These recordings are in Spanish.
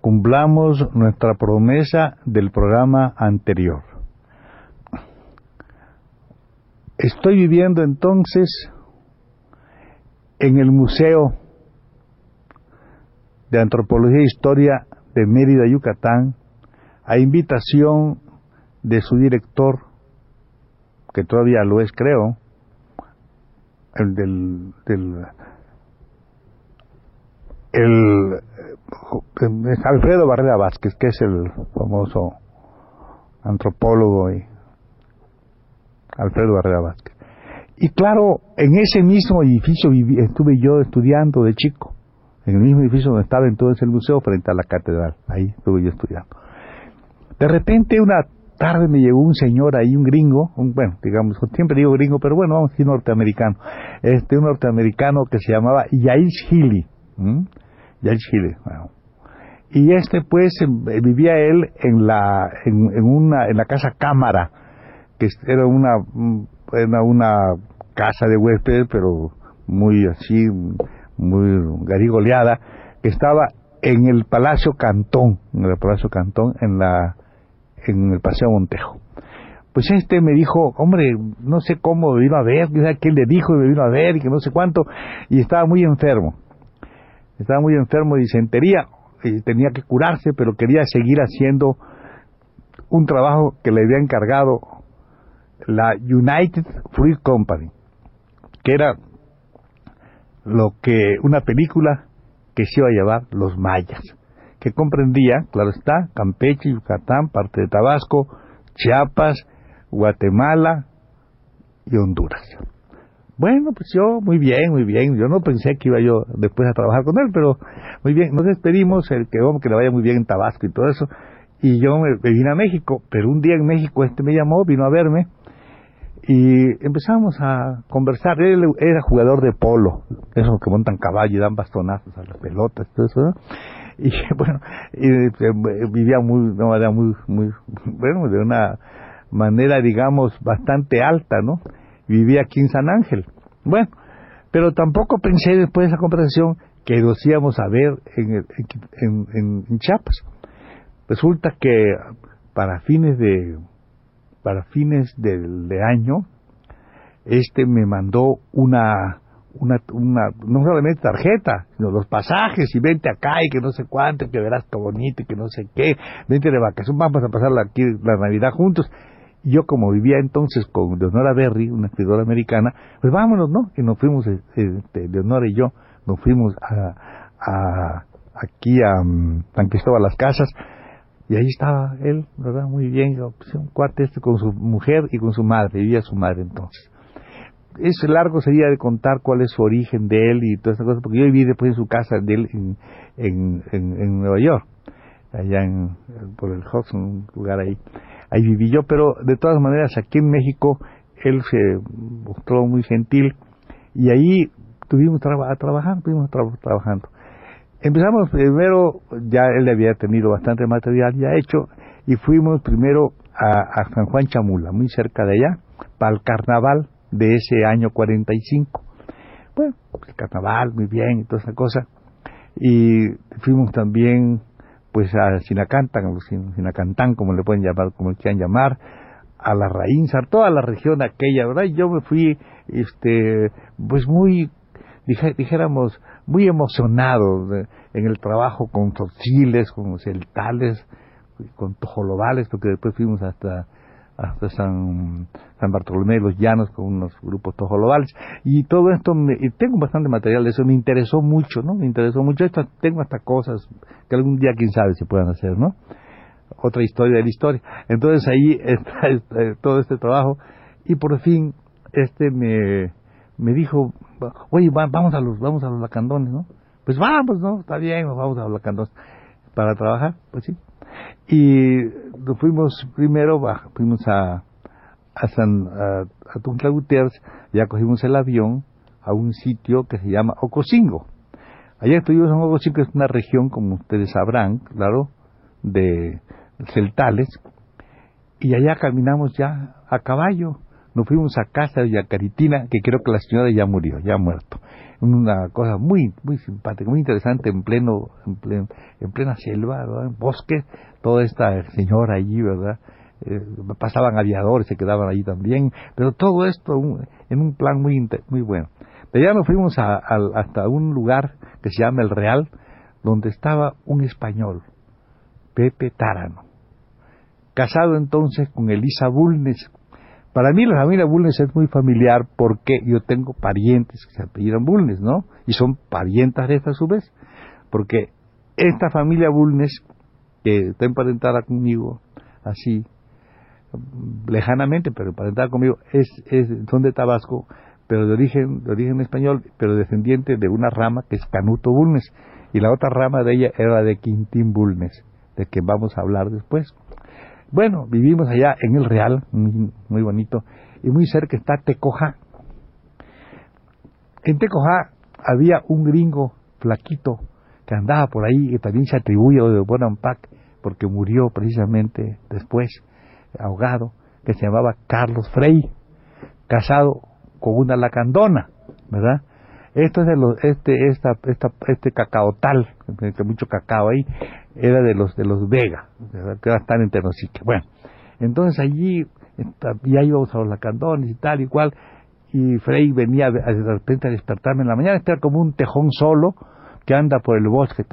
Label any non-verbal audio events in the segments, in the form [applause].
Cumplamos nuestra promesa del programa anterior. Estoy viviendo entonces en el Museo de Antropología e Historia de Mérida, Yucatán, a invitación de su director, que todavía lo es, creo, el del, del el, Alfredo Barrera Vázquez, que es el famoso antropólogo y Alfredo Barrera Vázquez. Y claro, en ese mismo edificio estuve yo estudiando de chico, en el mismo edificio donde estaba entonces el museo frente a la catedral, ahí estuve yo estudiando. De repente una tarde me llegó un señor ahí, un gringo, bueno, digamos, siempre digo gringo, pero bueno, vamos a decir norteamericano, este, un norteamericano que se llamaba Yaish Healy, Yaish Healy, bueno. Y este pues em, vivía él en la, en, en, una, en la casa cámara, que era una, era una casa de huéspedes, pero muy así, muy garigoleada, que estaba en el Palacio Cantón, en el Palacio Cantón, en la en el Paseo Montejo. Pues este me dijo, hombre, no sé cómo me vino a ver, que él le dijo y me vino a ver y que no sé cuánto, y estaba muy enfermo. Estaba muy enfermo de disentería, y tenía que curarse, pero quería seguir haciendo un trabajo que le había encargado la United Fruit Company, que era lo que una película que se iba a llevar Los Mayas, que comprendía, claro está, Campeche, Yucatán, parte de Tabasco, Chiapas, Guatemala y Honduras. Bueno, pues yo, muy bien, muy bien. Yo no pensé que iba yo después a trabajar con él, pero muy bien. Nos despedimos, el que, que le vaya muy bien en Tabasco y todo eso. Y yo me, vine a México, pero un día en México este me llamó, vino a verme y empezamos a conversar. Él era jugador de polo, esos que montan caballo y dan bastonazos a las pelotas, todo eso. [laughs] Y bueno, y, eh, vivía muy, una manera muy, muy, [laughs] bueno, de una manera, digamos, bastante alta, ¿no? Vivía aquí en San Ángel. Bueno, pero tampoco pensé después de esa conversación que nos íbamos a ver en, en, en Chiapas. Resulta que para fines de para fines del de año, este me mandó una, una, una, no solamente tarjeta, sino los pasajes, y vente acá, y que no sé cuánto, que verás todo bonito, y que no sé qué, vente de vacación, vamos a pasar aquí la Navidad juntos. Yo como vivía entonces con Leonora Berry, una escritora americana, pues vámonos, ¿no? Y nos fuimos, este, Leonora y yo, nos fuimos a, a aquí a mm, San Cristóbal las Casas, y ahí estaba él, ¿verdad? Muy bien, pues, un cuate este con su mujer y con su madre, vivía su madre entonces. Es largo sería de contar cuál es su origen de él y todas esas cosas, porque yo viví después en su casa de él en, en, Nueva York, allá en, por el Hudson, un lugar ahí. Ahí viví yo, pero de todas maneras aquí en México él se mostró muy gentil y ahí tuvimos a trabajar, estuvimos trabajando. Empezamos primero, ya él había tenido bastante material ya hecho, y fuimos primero a, San Juan Chamula, muy cerca de allá, para el carnaval de ese año 45. Bueno, el carnaval, muy bien, y toda esa cosa. Y fuimos también, pues, a Sinacantán, Sinacantán, como le pueden llamar, como le quieran llamar, a la a toda la región aquella, ¿verdad? Y yo me fui, este, pues muy, dijéramos, muy emocionado en el trabajo con torciles, con celtales, con tojolobales, porque después fuimos hasta hasta San, San Bartolomé los Llanos con unos grupos tojolobales y todo esto me, y tengo bastante material de eso me interesó mucho no me interesó mucho esto tengo hasta cosas que algún día quién sabe si puedan hacer no otra historia de la historia. Entonces ahí [laughs] está, todo este trabajo. Y por fin este me, me dijo, oye, vamos a los vamos a los lacandones, ¿no? Pues vamos, ¿no? Está bien, vamos a los lacandones para trabajar, pues sí. Y nos fuimos primero, fuimos a a San a, a Gutiérrez, ya cogimos el avión a un sitio que se llama Ocosingo. Allá estuvimos en Ocosingo, que es una región, como ustedes sabrán, claro, de celtales, y allá caminamos ya a caballo. Nos fuimos a casa de Yacaritina, que creo que la señora ya murió, ya ha muerto. Una cosa muy muy simpática, muy interesante en pleno en, en plena selva, en bosque, toda esta señora allí, ¿verdad? Eh, pasaban aviadores, se quedaban allí también, pero todo esto en un plan muy muy bueno. De allá nos fuimos a, hasta un lugar que se llama El Real, donde estaba un español, Pepe Tárano, casado entonces con Elisa Bulnes. Para mí la familia Bulnes es muy familiar porque yo tengo parientes que se apellidan Bulnes, ¿no? Y son parientas de esta a su vez, porque esta familia Bulnes, que está emparentada conmigo, así, lejanamente, pero emparentada conmigo, es, es, son de Tabasco, pero de origen, de origen español, pero descendiente de una rama que es Canuto Bulnes, y la otra rama de ella era de Quintín Bulnes, de que vamos a hablar después. Bueno, vivimos allá en el Real, muy, bonito, y muy cerca está Tecojá. En Tecojá había un gringo flaquito que andaba por ahí, que también se atribuye de Bonampak, porque murió precisamente después, ahogado, que se llamaba Carlos Frey, casado con una lacandona, ¿verdad? Esto es de los, este, esta, esta, este cacaotal, que mucho cacao ahí, era de los de los Vega, que están en Tenosique. Bueno, entonces allí ya íbamos a los lacandones y tal y cual, y Frey venía de repente a despertarme en la mañana, este era como un tejón solo, que anda por el bosque,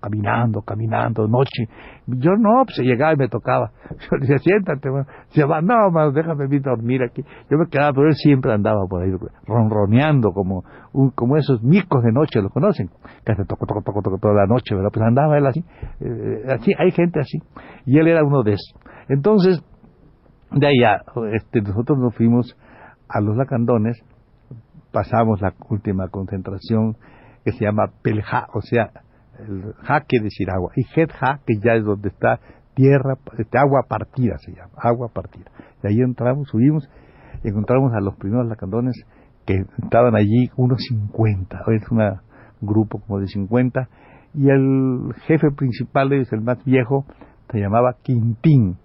caminando, caminando, noche. Yo no, pues llegaba y me tocaba. [laughs] Yo le decía, siéntate, se va, no, más déjame dormir aquí. Yo me quedaba, pero él siempre andaba por ahí ronroneando como un, como esos micos de noche, ¿lo conocen? Que hace toco, toco, toco, toco toda la noche, ¿verdad? Pues andaba él así, eh, así, hay gente así. Y él era uno de esos. Entonces, de allá, este, nosotros nos fuimos a los lacandones, pasamos la última concentración que se llama Pelja, o sea, el Ja quiere decir agua, y Ja, que ya es donde está tierra, este, agua partida se llama, agua partida. Y ahí entramos, subimos, y encontramos a los primeros lacandones que estaban allí, unos 50, es un grupo como de 50, y el jefe principal, es el más viejo, se llamaba Quintín.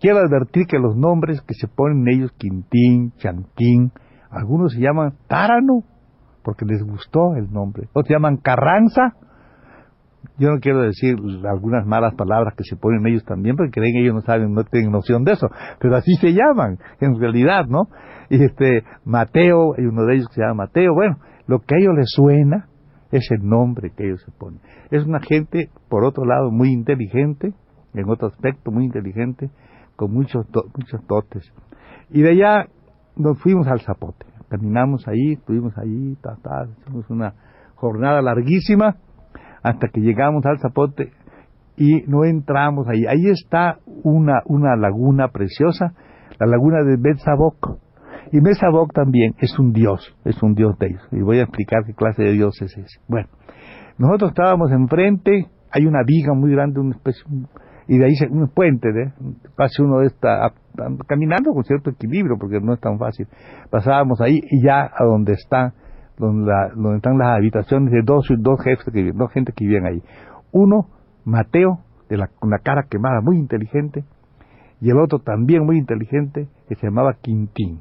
Quiero advertir que los nombres que se ponen ellos, Quintín, Chanquín, algunos se llaman Tárano, porque les gustó el nombre. Otros llaman Carranza. Yo no quiero decir algunas malas palabras que se ponen ellos también, porque creen que ellos no saben, no tienen noción de eso, pero así se llaman, en realidad, ¿no? Y este, Mateo, hay uno de ellos que se llama Mateo, bueno, lo que a ellos les suena es el nombre que ellos se ponen. Es una gente, por otro lado, muy inteligente, en otro aspecto muy inteligente, con muchos, muchos dotes. Y de allá nos fuimos al Zapote caminamos ahí, estuvimos ahí, ta, ta, hicimos una jornada larguísima hasta que llegamos al Zapote y no entramos ahí. Ahí está una, una laguna preciosa, la laguna de Betzabok. Y Betzabok también es un dios, es un dios de ellos. Y voy a explicar qué clase de dios es ese. Bueno, nosotros estábamos enfrente, hay una viga muy grande, una especie, y de ahí se, un puente, ¿eh? pase uno de esta, caminando con cierto equilibrio, porque no es tan fácil. Pasábamos ahí y ya a donde está, donde, están las habitaciones de dos, dos jefes que dos gente que vivían ahí. Uno, Mateo, con la cara quemada, muy inteligente, y el otro también muy inteligente, que se llamaba Quintín.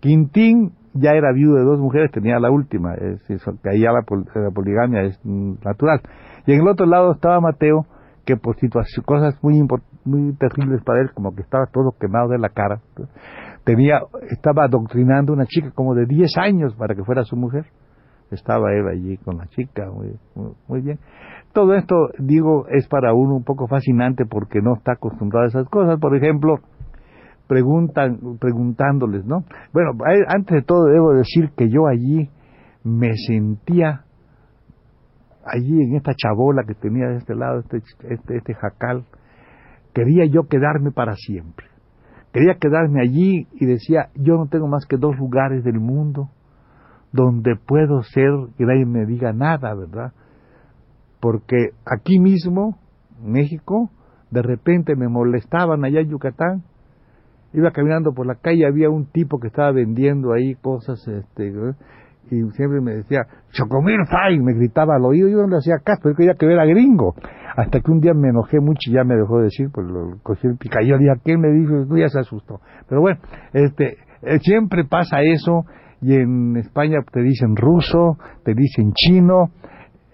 Quintín ya era viudo de dos mujeres, tenía la última, es, que ahí la, la poligamia es natural. Y en el otro lado estaba Mateo, que por situaciones, cosas muy muy terribles para él, como que estaba todo quemado de la cara, tenía, estaba adoctrinando una chica como de 10 años para que fuera su mujer. Estaba él allí con la chica, muy, muy, bien. Todo esto, digo, es para uno un poco fascinante porque no está acostumbrado a esas cosas. Por ejemplo, preguntan, preguntándoles, ¿no? Bueno, antes de todo debo decir que yo allí me sentía allí en esta chabola que tenía de este lado, este, este, este jacal, quería yo quedarme para siempre. quería quedarme allí y decía, yo no tengo más que dos lugares del mundo donde puedo ser que nadie me diga nada, ¿verdad? Porque aquí mismo, México, de repente me molestaban allá en Yucatán. Iba caminando por la calle, había un tipo que estaba vendiendo ahí cosas, este, y siempre me decía, Chocomil Fay, me gritaba al oído, yo no le hacía caso, pero quería que era gringo. Hasta que un día me enojé mucho y ya me dejó de decir, pues lo cogí el picayón y a quién me dijo, tú ya se asustó. Pero bueno, este, eh, siempre pasa eso, y en España te dicen ruso, te dicen chino,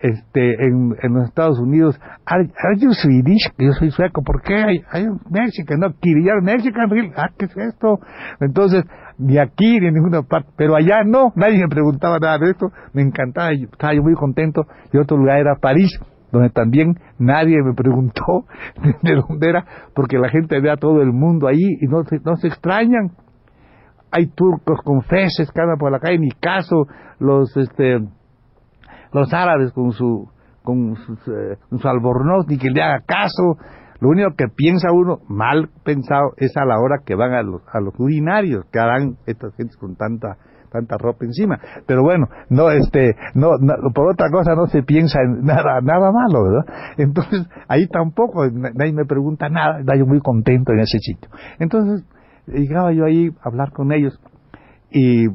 este, en, en los Estados Unidos, are, you Swedish? Yo soy sueco, ¿por qué? Hay, hay Mexican, no, Kiriyar Mexican, ah, ¿qué es esto? Entonces, ni aquí ni en ninguna parte, pero allá no, nadie me preguntaba nada de esto, me encantaba, estaba yo muy contento, y otro lugar era París, donde también nadie me preguntó [laughs] de dónde era, porque la gente ve a todo el mundo ahí y no se, no se extrañan. Hay turcos con feces que andan por la calle, ni caso, los este los árabes con su con eh, su albornoz, ni que le haga caso, lo único que piensa uno, mal pensado, es a la hora que van a los, a los urinarios, que harán estas gentes con tanta tanta ropa encima. Pero bueno, no este no, por otra cosa no se piensa en nada nada malo, ¿verdad? Entonces, ahí tampoco nadie me pregunta nada, estaba yo muy contento en ese sitio. Entonces, llegaba yo ahí a hablar con ellos y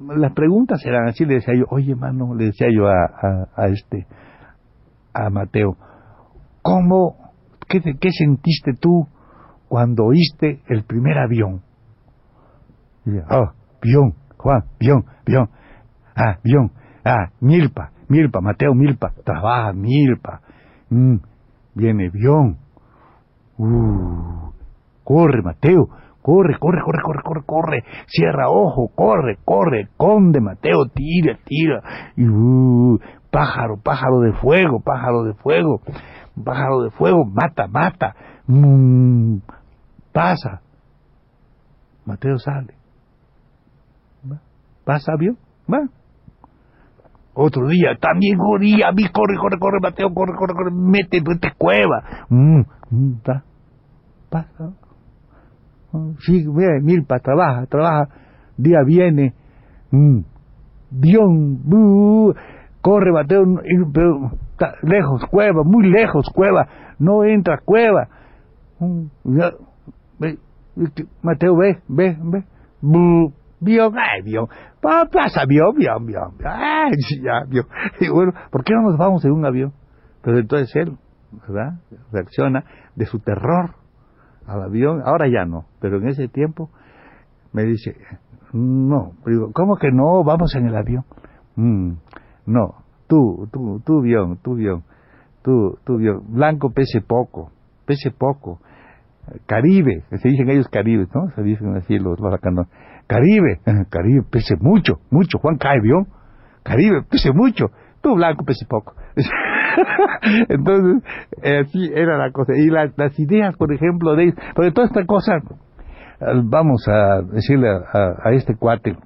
las preguntas eran así, le decía yo, "Oye, mano", le decía yo a, a, este a Mateo, ¿cómo ¿Qué, ¿Qué sentiste tú cuando oíste el primer avión? ah, avión, Juan, avión, avión, ah, avión, ah, Milpa, Milpa, Mateo Milpa, trabaja Milpa, mm, viene avión, uh, corre Mateo, corre, corre, corre, corre, corre, corre, cierra ojo, corre, corre, conde Mateo, tira, tira, y uh, pájaro, pájaro de fuego, pájaro de fuego, pájaro de fuego, mata, mata, mm, pasa. Mateo sale. Pasa, vio, va. Otro día, también corría, vi, corre, corre, corre, Mateo, corre, corre, corre, mete, mete cueva. Mm, mm, pasa. Sí, mira, Milpa, trabaja, trabaja, día viene, mm, Dion, corre Mateo, pero lejos, cueva, muy lejos, cueva, no entra, cueva. Mm, Mateo ve, ve, ve, vio, ay, vio, pasa, vio, vio, vio, ay, ya, vio. Y bueno, ¿por qué no nos vamos en un avión? Pero entonces él, ¿verdad? Reacciona de su terror al avión, ahora ya no, pero en ese tiempo me dice, no, digo, ¿cómo que no? Vamos en el avión. Mm, no, tú, tú, tú avión, tú avión, tú, tú avión. Blanco pese poco, pese poco. Caribe, se dicen ellos Caribe, ¿no? Se dicen así los maracanos. Caribe, [laughs] Caribe pese mucho, mucho. Juan cae avión. Caribe pese mucho. Tú blanco pese poco. [laughs] [laughs] Entonces, así era la cosa. Y las, las ideas, por ejemplo, de toda esta cosa, vamos a decirle a, a este cuate,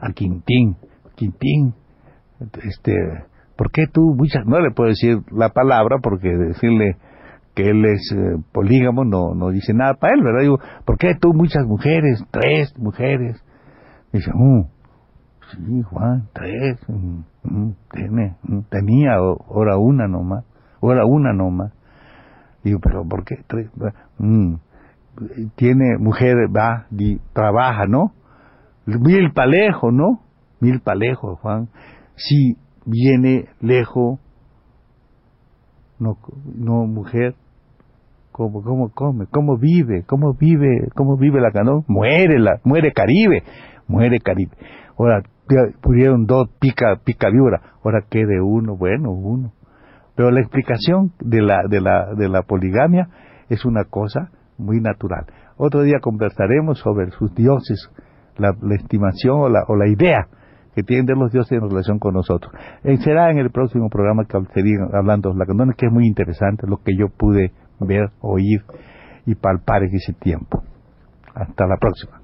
a Quintín, Quintín, este, ¿por qué tú, muchas, no le puedo decir la palabra porque decirle que él es eh, polígamo no, no dice nada para él, ¿verdad? Digo, ¿por qué tú muchas mujeres, tres mujeres? Dice, uh, sí, Juan, tres, mm, mm, tiene, mm, tenía, ahora una nomás, ahora una nomás. Digo, pero ¿por qué tres? tiene mujer, va, trabaja, ¿no? Mil palejos, ¿no? Mil palejos, Juan si viene lejos, no, no mujer, ¿cómo, cómo come? ¿Cómo vive? ¿Cómo vive? ¿Cómo vive la canón? Muere, la, muere Caribe, muere Caribe. Ahora, pudieron dos, pica, pica víbora, ahora quede uno, bueno, uno. Pero la explicación de la, de la, de la poligamia es una cosa muy natural. Otro día conversaremos sobre sus dioses, la, estimación o la, o la idea que tienen los dioses en relación con nosotros. Eh, será en el próximo programa que seguirán hablando de la candones, que es muy interesante lo que yo pude ver, oír y palpar en ese tiempo. Hasta la próxima.